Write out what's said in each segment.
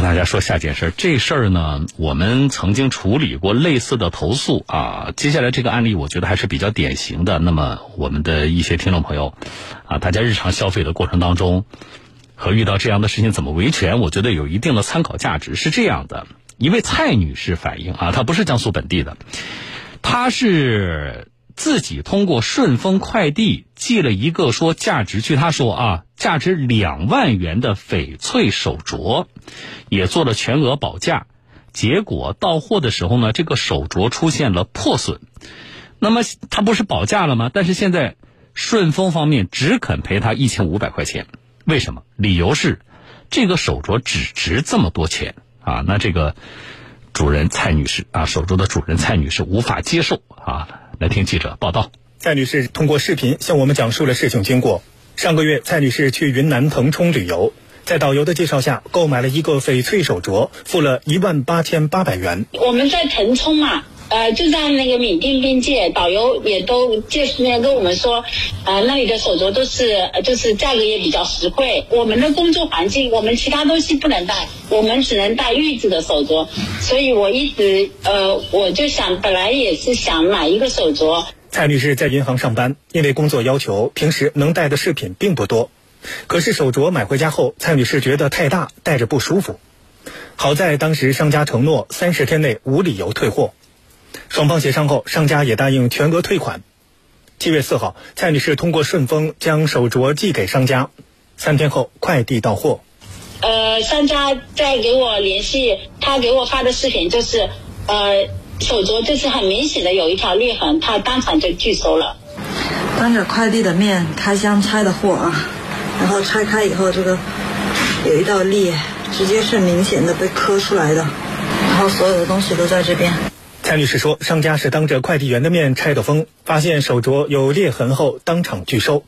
和大家说下件事，这事儿呢，我们曾经处理过类似的投诉啊。接下来这个案例，我觉得还是比较典型的。那么，我们的一些听众朋友啊，大家日常消费的过程当中，和遇到这样的事情怎么维权，我觉得有一定的参考价值。是这样的，一位蔡女士反映啊，她不是江苏本地的，她是。自己通过顺丰快递寄了一个说价值，据她说啊，价值两万元的翡翠手镯，也做了全额保价。结果到货的时候呢，这个手镯出现了破损。那么他不是保价了吗？但是现在顺丰方面只肯赔他一千五百块钱。为什么？理由是这个手镯只值这么多钱啊？那这个主人蔡女士啊，手镯的主人蔡女士无法接受啊。来听记者报道。蔡女士通过视频向我们讲述了事情经过。上个月，蔡女士去云南腾冲旅游，在导游的介绍下，购买了一个翡翠手镯，付了一万八千八百元。我们在腾冲嘛。呃，就在那个缅甸边界，导游也都介绍跟我们说，呃，那里的手镯都是，就是价格也比较实惠。我们的工作环境，我们其他东西不能戴，我们只能戴玉子的手镯。所以我一直，呃，我就想，本来也是想买一个手镯。蔡女士在银行上班，因为工作要求，平时能戴的饰品并不多。可是手镯买回家后，蔡女士觉得太大，戴着不舒服。好在当时商家承诺三十天内无理由退货。双方协商后，商家也答应全额退款。七月四号，蔡女士通过顺丰将手镯寄给商家，三天后快递到货。呃，商家在给我联系，他给我发的视频就是，呃，手镯就是很明显的有一条裂痕，他当场就拒收了。当着快递的面开箱拆的货啊，然后拆开以后，这个有一道裂，直接是明显的被磕出来的，然后所有的东西都在这边。蔡律师说，商家是当着快递员的面拆的封，发现手镯有裂痕后当场拒收。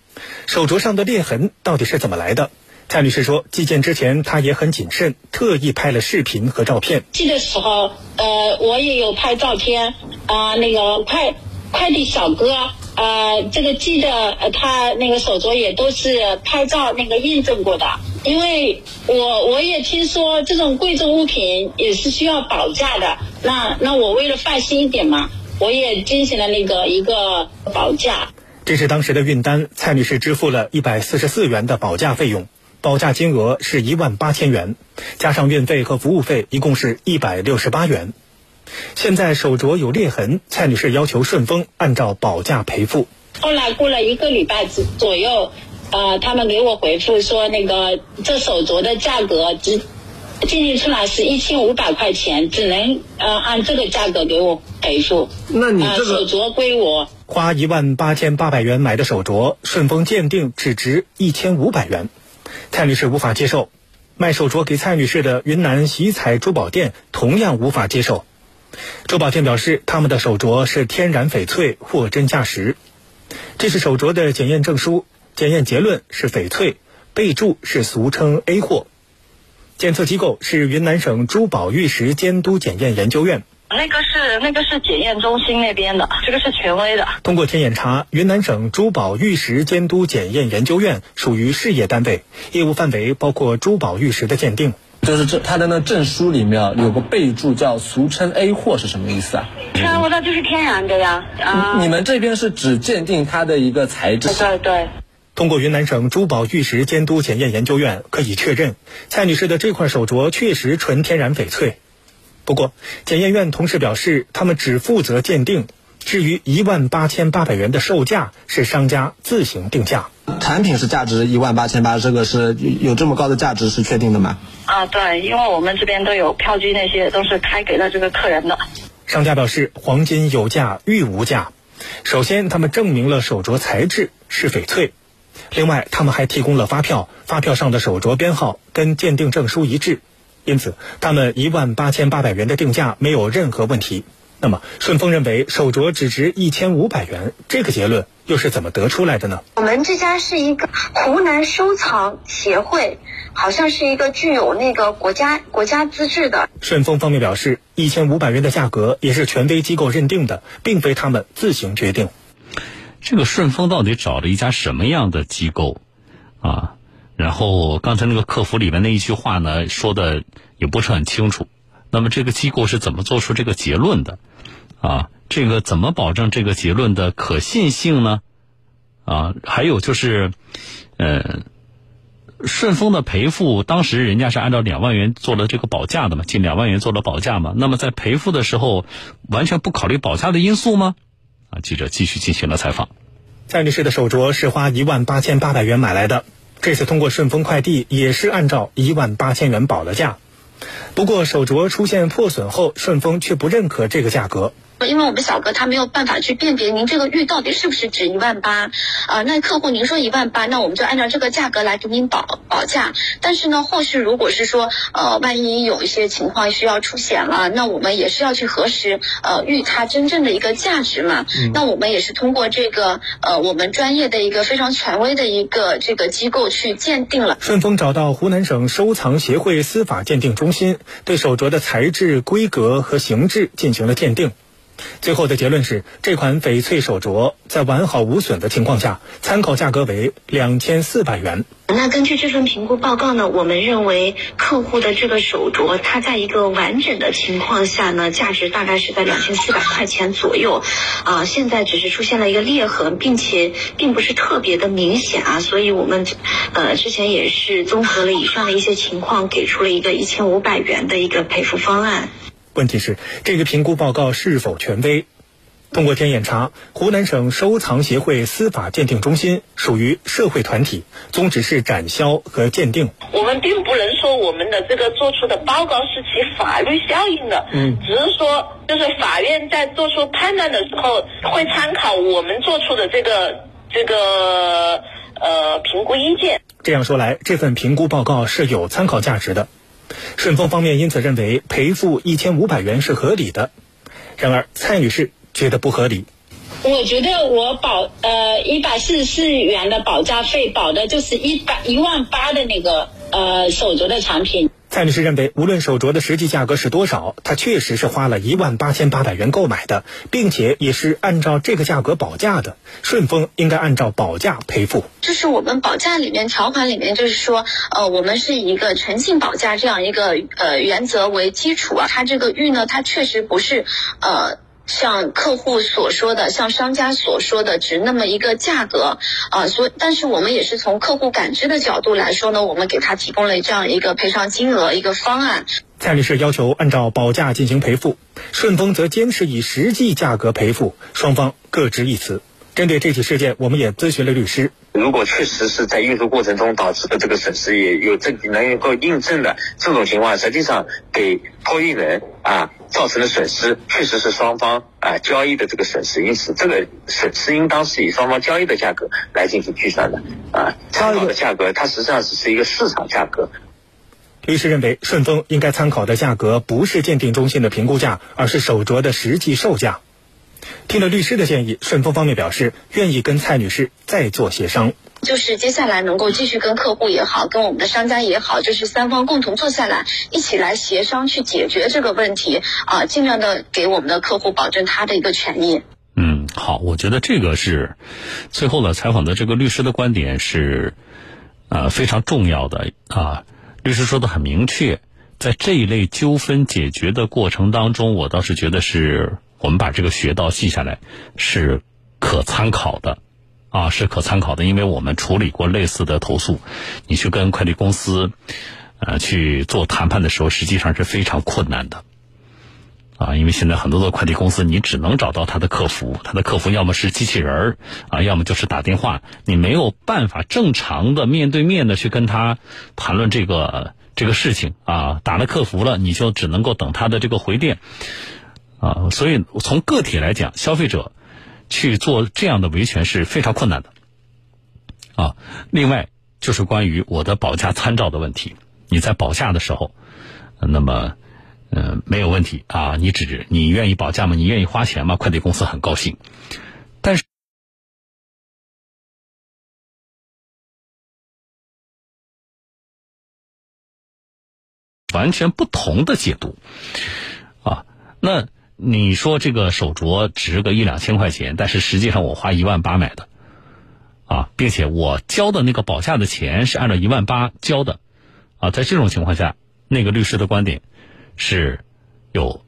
手镯上的裂痕到底是怎么来的？蔡女士说，寄件之前她也很谨慎，特意拍了视频和照片。寄的时候，呃，我也有拍照片啊，那个快快递小哥，呃，这个寄的他那个手镯也都是拍照那个验证过的。因为我我也听说这种贵重物品也是需要保价的，那那我为了放心一点嘛，我也进行了那个一个保价。这是当时的运单，蔡女士支付了一百四十四元的保价费用，保价金额是一万八千元，加上运费和服务费，一共是一百六十八元。现在手镯有裂痕，蔡女士要求顺丰按照保价赔付。后来过了一个礼拜左左右。呃，他们给我回复说，那个这手镯的价格只鉴定出来是一千五百块钱，只能呃按这个价格给我赔付。那你这个手镯归我，花一万八千八百元买的手镯，顺丰鉴定只值一千五百元，蔡女士无法接受。卖手镯给蔡女士的云南喜彩珠宝店同样无法接受。珠宝店表示，他们的手镯是天然翡翠，货真价实。这是手镯的检验证书。检验结论是翡翠，备注是俗称 A 货。检测机构是云南省珠宝玉石监督检验研究院。那个是那个是检验中心那边的，这个是权威的。通过天眼查，云南省珠宝玉石监督检验研究院属于事业单位，业务范围包括珠宝玉石的鉴定。就是这它的那证书里面有个备注叫俗称 A 货是什么意思啊？天然的就是天然的呀。啊，你们这边是只鉴定它的一个材质？对对。通过云南省珠宝玉石监督检验研究院可以确认，蔡女士的这块手镯确实纯天然翡翠。不过，检验院同时表示，他们只负责鉴定，至于一万八千八百元的售价是商家自行定价。产品是价值一万八千八，这个是有这么高的价值是确定的吗？啊，对，因为我们这边都有票据，那些都是开给了这个客人的。商家表示，黄金有价，玉无价。首先，他们证明了手镯材质是翡翠。另外，他们还提供了发票，发票上的手镯编号跟鉴定证书一致，因此他们一万八千八百元的定价没有任何问题。那么，顺丰认为手镯只值一千五百元，这个结论又是怎么得出来的呢？我们这家是一个湖南收藏协会，好像是一个具有那个国家国家资质的。顺丰方面表示，一千五百元的价格也是权威机构认定的，并非他们自行决定。这个顺丰到底找了一家什么样的机构啊？然后刚才那个客服里面那一句话呢，说的也不是很清楚。那么这个机构是怎么做出这个结论的？啊，这个怎么保证这个结论的可信性呢？啊，还有就是，呃，顺丰的赔付当时人家是按照两万元做了这个保价的嘛，近两万元做了保价嘛。那么在赔付的时候，完全不考虑保价的因素吗？啊，记者继续进行了采访。蔡女士的手镯是花一万八千八百元买来的，这次通过顺丰快递也是按照一万八千元保了价。不过手镯出现破损后，顺丰却不认可这个价格。因为我们小哥他没有办法去辨别您这个玉到底是不是值一万八，啊，那客户您说一万八，那我们就按照这个价格来给您保保价。但是呢，后续如果是说，呃，万一有一些情况需要出险了，那我们也是要去核实，呃，玉它真正的一个价值嘛。那我们也是通过这个，呃，我们专业的一个非常权威的一个这个机构去鉴定了。顺丰找到湖南省收藏协会司法鉴定中心，对手镯的材质、规格和形制进行了鉴定。最后的结论是，这款翡翠手镯在完好无损的情况下，参考价格为两千四百元。那根据这份评估报告呢，我们认为客户的这个手镯，它在一个完整的情况下呢，价值大概是在两千四百块钱左右。啊，现在只是出现了一个裂痕，并且并不是特别的明显啊，所以我们呃之前也是综合了以上的一些情况，给出了一个一千五百元的一个赔付方案。问题是这个评估报告是否权威？通过天眼查，湖南省收藏协会司法鉴定中心属于社会团体，宗旨是展销和鉴定。我们并不能说我们的这个做出的报告是起法律效应的，嗯，只是说就是法院在做出判断的时候会参考我们做出的这个这个呃评估意见。这样说来，这份评估报告是有参考价值的。顺丰方面因此认为赔付一千五百元是合理的，然而蔡女士觉得不合理。我觉得我保呃一百四十四元的保价费保的就是一百一万八的那个呃手镯的产品。蔡女士认为，无论手镯的实际价格是多少，她确实是花了一万八千八百元购买的，并且也是按照这个价格保价的。顺丰应该按照保价赔付。这是我们保价里面条款里面，就是说，呃，我们是以一个诚信保价这样一个呃原则为基础啊。它这个玉呢，它确实不是呃。像客户所说的，像商家所说的，值那么一个价格啊，所以，但是我们也是从客户感知的角度来说呢，我们给他提供了这样一个赔偿金额一个方案。蔡律师要求按照保价进行赔付，顺丰则坚持以实际价格赔付，双方各执一词。针对这起事件，我们也咨询了律师。如果确实是在运输过程中导致的这个损失，也有证据能够印证的这种情况，实际上给托运人啊造成的损失，确实是双方啊交易的这个损失，因此这个损失应当是以双方交易的价格来进行计算的啊。参考的价格它实际上只是一个市场价格。律师认为，顺丰应该参考的价格不是鉴定中心的评估价，而是手镯的实际售价。听了律师的建议，顺丰方面表示愿意跟蔡女士再做协商，就是接下来能够继续跟客户也好，跟我们的商家也好，就是三方共同坐下来，一起来协商去解决这个问题啊，尽量的给我们的客户保证他的一个权益。嗯，好，我觉得这个是最后呢采访的这个律师的观点是呃非常重要的啊，律师说的很明确，在这一类纠纷解决的过程当中，我倒是觉得是。我们把这个学到记下来，是可参考的，啊，是可参考的，因为我们处理过类似的投诉。你去跟快递公司，呃，去做谈判的时候，实际上是非常困难的，啊，因为现在很多的快递公司，你只能找到他的客服，他的客服要么是机器人儿，啊，要么就是打电话，你没有办法正常的面对面的去跟他谈论这个这个事情，啊，打了客服了，你就只能够等他的这个回电。啊，所以从个体来讲，消费者去做这样的维权是非常困难的。啊，另外就是关于我的保价参照的问题，你在保价的时候，那么嗯没有问题啊，你只你愿意保价吗？你愿意花钱吗？快递公司很高兴，但是完全不同的解读啊，那。你说这个手镯值个一两千块钱，但是实际上我花一万八买的，啊，并且我交的那个保价的钱是按照一万八交的，啊，在这种情况下，那个律师的观点是有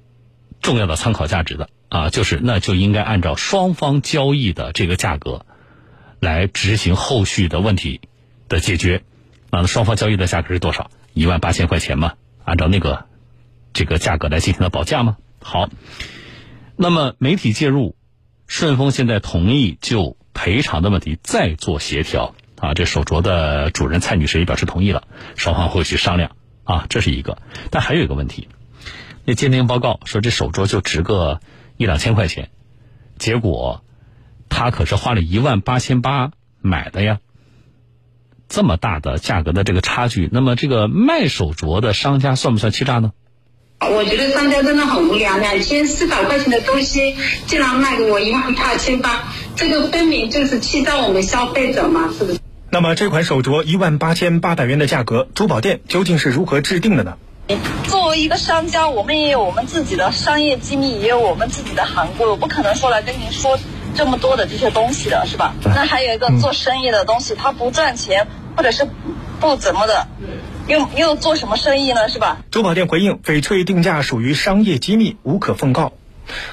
重要的参考价值的啊，就是那就应该按照双方交易的这个价格来执行后续的问题的解决。那双方交易的价格是多少？一万八千块钱嘛，按照那个这个价格来进行的保价吗？好，那么媒体介入，顺丰现在同意就。赔偿的问题再做协调啊！这手镯的主人蔡女士也表示同意了，双方会去商量啊，这是一个。但还有一个问题，那鉴定报告说这手镯就值个一两千块钱，结果他可是花了一万八千八买的呀，这么大的价格的这个差距，那么这个卖手镯的商家算不算欺诈呢？我觉得商家真的很无聊，两千四百块钱的东西竟然卖给我一万八千八，这个分明就是欺诈我们消费者嘛，是不是？那么这款手镯一万八千八百元的价格，珠宝店究竟是如何制定的呢？作为一个商家，我们也有我们自己的商业机密，也有我们自己的行规，我不可能说来跟您说这么多的这些东西的，是吧？那还有一个做生意的东西，他不赚钱，或者是不怎么的。又又做什么生意呢？是吧？珠宝店回应，翡翠定价属于商业机密，无可奉告。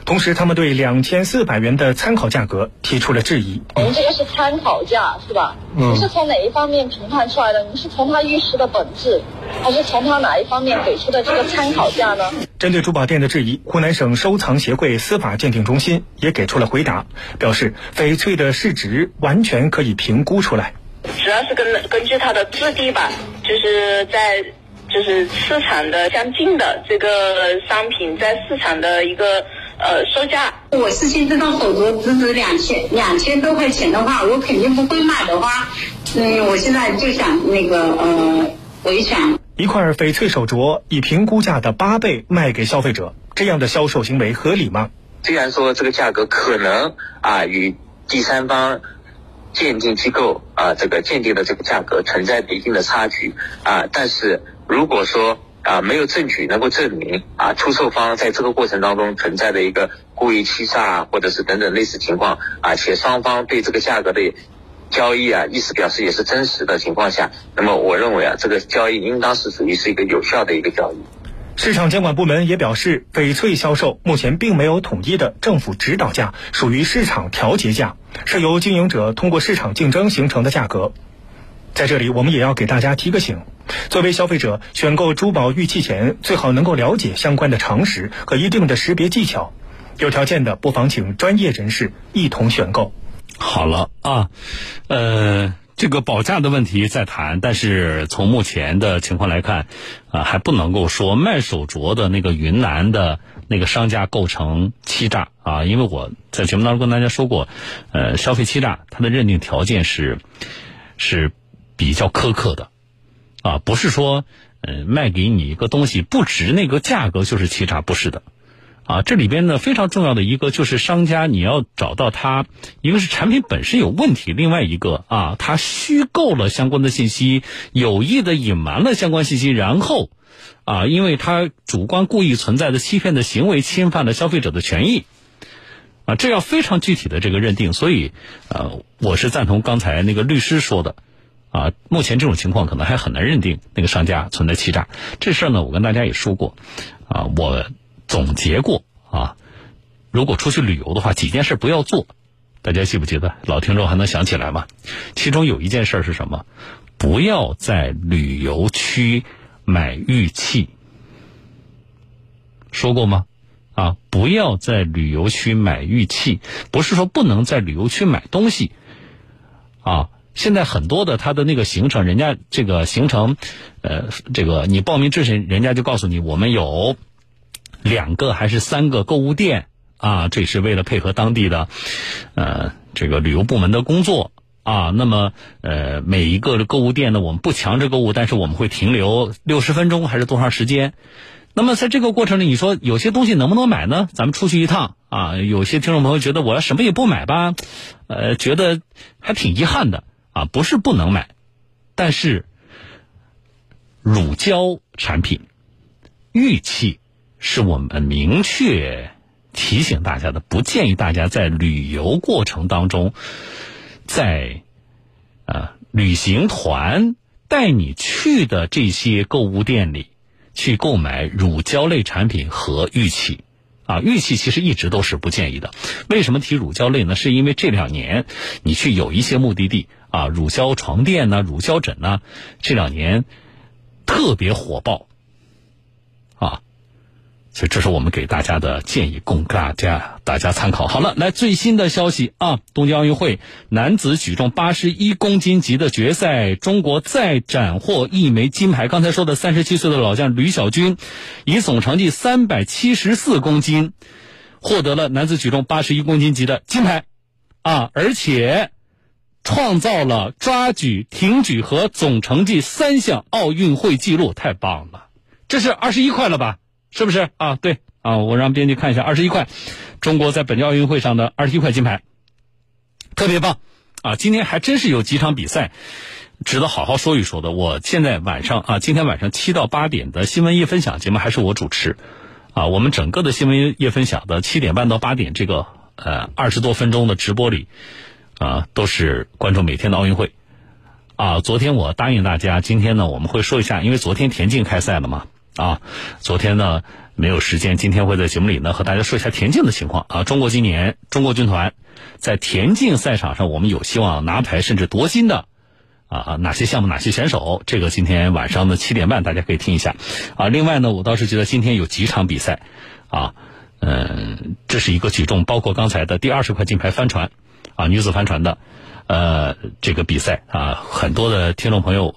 同时，他们对两千四百元的参考价格提出了质疑。您这个是参考价是吧？您是从哪一方面评判出来的？您是从它玉石的本质，还是从它哪一方面给出的这个参考价呢？针对珠宝店的质疑，湖南省收藏协会司法鉴定中心也给出了回答，表示翡翠的市值完全可以评估出来。主要是根根据它的质地吧，就是在就是市场的相近的这个商品，在市场的一个呃售价。我事先知道手镯只值两千两千多块钱的话，我肯定不会买的话，嗯，我现在就想那个呃维权。一块翡翠手镯以评估价的八倍卖给消费者，这样的销售行为合理吗？虽然说这个价格可能啊与第三方。鉴定机构啊，这个鉴定的这个价格存在一定的差距啊，但是如果说啊没有证据能够证明啊出售方在这个过程当中存在的一个故意欺诈啊或者是等等类似情况啊，且双方对这个价格的交易啊意思表示也是真实的情况下，那么我认为啊这个交易应当是属于是一个有效的一个交易。市场监管部门也表示，翡翠销售目前并没有统一的政府指导价，属于市场调节价，是由经营者通过市场竞争形成的价格。在这里，我们也要给大家提个醒：作为消费者，选购珠宝玉器前，最好能够了解相关的常识和一定的识别技巧。有条件的，不妨请专业人士一同选购。好了啊，呃。这个保价的问题在谈，但是从目前的情况来看，啊，还不能够说卖手镯的那个云南的那个商家构成欺诈啊，因为我在节目当中跟大家说过，呃，消费欺诈它的认定条件是是比较苛刻的，啊，不是说呃卖给你一个东西不值那个价格就是欺诈，不是的。啊，这里边呢非常重要的一个就是商家，你要找到他，一个是产品本身有问题，另外一个啊，他虚构了相关的信息，有意的隐瞒了相关信息，然后啊，因为他主观故意存在的欺骗的行为，侵犯了消费者的权益，啊，这要非常具体的这个认定，所以呃，我是赞同刚才那个律师说的，啊，目前这种情况可能还很难认定那个商家存在欺诈，这事儿呢，我跟大家也说过，啊，我。总结过啊，如果出去旅游的话，几件事不要做，大家记不记得？老听众还能想起来吗？其中有一件事是什么？不要在旅游区买玉器。说过吗？啊，不要在旅游区买玉器，不是说不能在旅游区买东西。啊，现在很多的他的那个行程，人家这个行程，呃，这个你报名之前，人家就告诉你，我们有。两个还是三个购物店啊？这是为了配合当地的，呃，这个旅游部门的工作啊。那么，呃，每一个的购物店呢，我们不强制购物，但是我们会停留六十分钟还是多长时间？那么，在这个过程里，你说有些东西能不能买呢？咱们出去一趟啊，有些听众朋友觉得我要什么也不买吧，呃，觉得还挺遗憾的啊。不是不能买，但是乳胶产品、玉器。是我们明确提醒大家的，不建议大家在旅游过程当中，在呃旅行团带你去的这些购物店里去购买乳胶类产品和玉器。啊，玉器其实一直都是不建议的。为什么提乳胶类呢？是因为这两年你去有一些目的地啊，乳胶床垫呢、乳胶枕呢，这两年特别火爆。所以这是我们给大家的建议，供大家大家参考。好了，来最新的消息啊，东京奥运会男子举重八十一公斤级的决赛，中国再斩获一枚金牌。刚才说的三十七岁的老将吕小军，以总成绩三百七十四公斤，获得了男子举重八十一公斤级的金牌，啊，而且创造了抓举、挺举和总成绩三项奥运会纪录，太棒了！这是二十一块了吧？是不是啊？对啊，我让编辑看一下，二十一块，中国在本届奥运会上的二十一块金牌，特别棒啊！今天还真是有几场比赛值得好好说一说的。我现在晚上啊，今天晚上七到八点的新闻夜分享节目还是我主持啊。我们整个的新闻夜分享的七点半到八点这个呃二十多分钟的直播里啊，都是关注每天的奥运会啊。昨天我答应大家，今天呢我们会说一下，因为昨天田径开赛了嘛。啊，昨天呢没有时间，今天会在节目里呢和大家说一下田径的情况啊。中国今年中国军团在田径赛场上，我们有希望拿牌甚至夺金的啊哪些项目哪些选手？这个今天晚上的七点半大家可以听一下啊。另外呢，我倒是觉得今天有几场比赛啊，嗯，这是一个举重，包括刚才的第二十块金牌帆船啊女子帆船的呃这个比赛啊，很多的听众朋友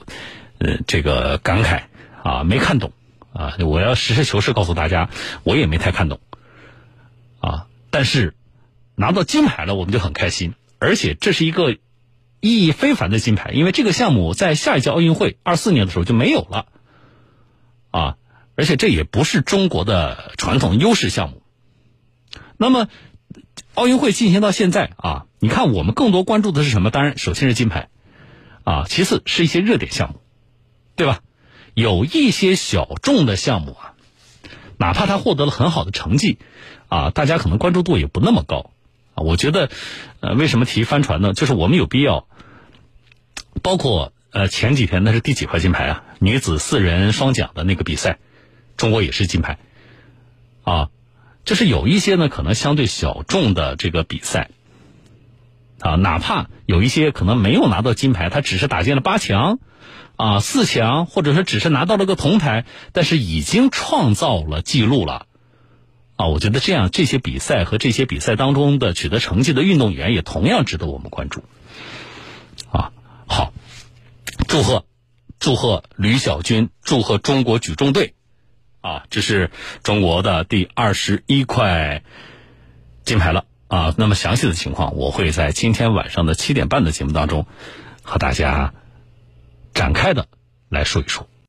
呃这个感慨啊没看懂。啊，我要实事求是告诉大家，我也没太看懂，啊，但是拿到金牌了，我们就很开心，而且这是一个意义非凡的金牌，因为这个项目在下一届奥运会二四年的时候就没有了，啊，而且这也不是中国的传统优势项目。那么奥运会进行到现在啊，你看我们更多关注的是什么？当然，首先是金牌，啊，其次是一些热点项目，对吧？有一些小众的项目啊，哪怕他获得了很好的成绩，啊，大家可能关注度也不那么高，啊，我觉得，呃，为什么提帆船呢？就是我们有必要，包括呃前几天那是第几块金牌啊？女子四人双桨的那个比赛，中国也是金牌，啊，就是有一些呢可能相对小众的这个比赛，啊，哪怕有一些可能没有拿到金牌，他只是打进了八强。啊，四强，或者说只是拿到了个铜牌，但是已经创造了记录了，啊，我觉得这样这些比赛和这些比赛当中的取得成绩的运动员也同样值得我们关注，啊，好，祝贺，祝贺吕小军，祝贺中国举重队，啊，这是中国的第二十一块金牌了，啊，那么详细的情况我会在今天晚上的七点半的节目当中和大家。展开的来说一说。